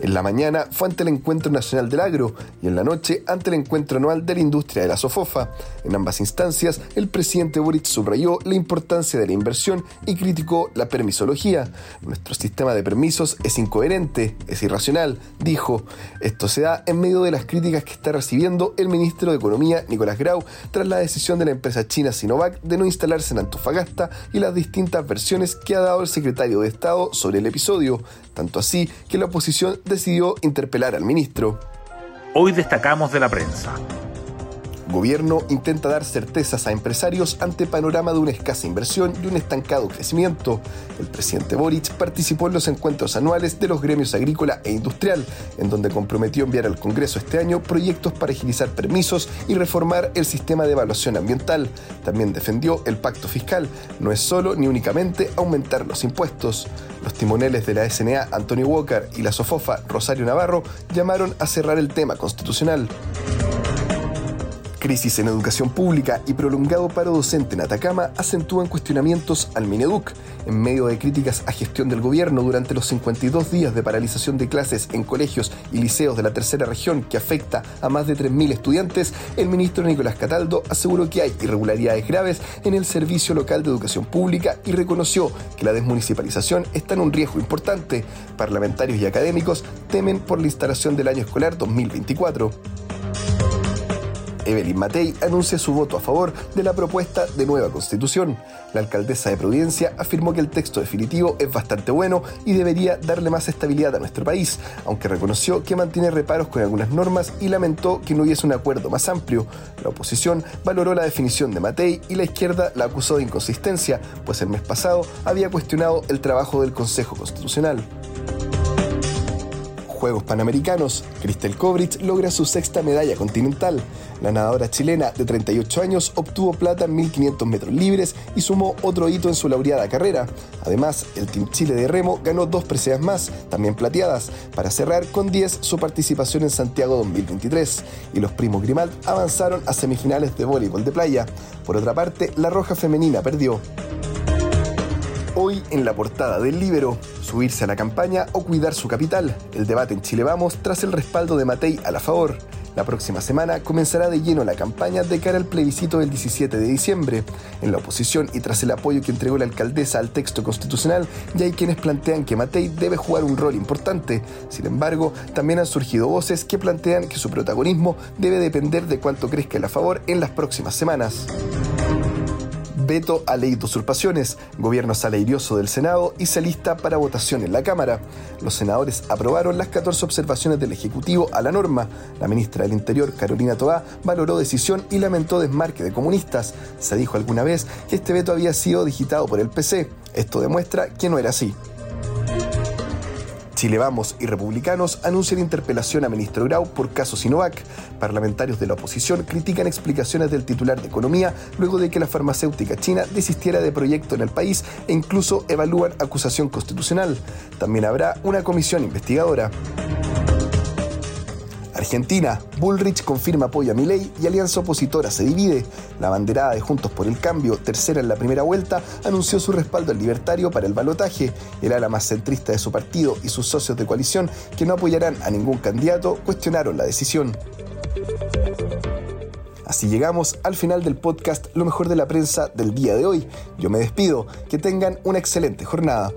En la mañana fue ante el Encuentro Nacional del Agro y en la noche ante el Encuentro Anual de la Industria de la Sofofa. En ambas instancias, el presidente Boric subrayó la importancia de la inversión y criticó la permisología. Nuestro sistema de permisos es incoherente, es irracional, dijo. Esto se da en medio de las críticas que está recibiendo el ministro de Economía, Nicolás Grau, tras la decisión de la empresa china Sinovac de no instalarse en Antofagasta y las distintas versiones que ha dado el secretario de Estado sobre el episodio. Tanto así que la oposición decidió interpelar al ministro. Hoy destacamos de la prensa. Gobierno intenta dar certezas a empresarios ante panorama de una escasa inversión y un estancado crecimiento. El presidente Boric participó en los encuentros anuales de los gremios agrícola e industrial, en donde comprometió enviar al Congreso este año proyectos para agilizar permisos y reformar el sistema de evaluación ambiental. También defendió el pacto fiscal. No es solo ni únicamente aumentar los impuestos. Los timoneles de la SNA, Antonio Walker, y la Sofofa, Rosario Navarro, llamaron a cerrar el tema constitucional. Crisis en educación pública y prolongado paro docente en Atacama acentúan cuestionamientos al Mineduc. En medio de críticas a gestión del gobierno durante los 52 días de paralización de clases en colegios y liceos de la tercera región que afecta a más de 3.000 estudiantes, el ministro Nicolás Cataldo aseguró que hay irregularidades graves en el Servicio Local de Educación Pública y reconoció que la desmunicipalización está en un riesgo importante. Parlamentarios y académicos temen por la instalación del año escolar 2024. Evelyn Matei anuncia su voto a favor de la propuesta de nueva constitución. La alcaldesa de Providencia afirmó que el texto definitivo es bastante bueno y debería darle más estabilidad a nuestro país, aunque reconoció que mantiene reparos con algunas normas y lamentó que no hubiese un acuerdo más amplio. La oposición valoró la definición de Matei y la izquierda la acusó de inconsistencia, pues el mes pasado había cuestionado el trabajo del Consejo Constitucional. Juegos Panamericanos, Cristel Kovrich logra su sexta medalla continental. La nadadora chilena de 38 años obtuvo plata en 1500 metros libres y sumó otro hito en su laureada carrera. Además, el Team Chile de Remo ganó dos preseas más, también plateadas, para cerrar con 10 su participación en Santiago 2023. Y los primos Grimald avanzaron a semifinales de voleibol de playa. Por otra parte, la Roja Femenina perdió. Hoy en la portada del Libero, subirse a la campaña o cuidar su capital. El debate en Chile Vamos tras el respaldo de Matei a la favor. La próxima semana comenzará de lleno la campaña de cara al plebiscito del 17 de diciembre. En la oposición y tras el apoyo que entregó la alcaldesa al texto constitucional, ya hay quienes plantean que Matei debe jugar un rol importante. Sin embargo, también han surgido voces que plantean que su protagonismo debe depender de cuánto crezca el a favor en las próximas semanas veto a ley de usurpaciones. Gobierno sale airioso del Senado y se lista para votación en la Cámara. Los senadores aprobaron las 14 observaciones del Ejecutivo a la norma. La ministra del Interior, Carolina Toá, valoró decisión y lamentó desmarque de comunistas. Se dijo alguna vez que este veto había sido digitado por el PC. Esto demuestra que no era así. Chile Vamos y republicanos anuncian interpelación a ministro Grau por caso Sinovac. Parlamentarios de la oposición critican explicaciones del titular de Economía luego de que la farmacéutica china desistiera de proyecto en el país e incluso evalúan acusación constitucional. También habrá una comisión investigadora. Argentina, Bullrich confirma apoyo a Milei y alianza opositora se divide. La banderada de Juntos por el Cambio, tercera en la primera vuelta, anunció su respaldo al libertario para el balotaje. El ala más centrista de su partido y sus socios de coalición, que no apoyarán a ningún candidato, cuestionaron la decisión. Así llegamos al final del podcast Lo mejor de la prensa del día de hoy. Yo me despido. Que tengan una excelente jornada.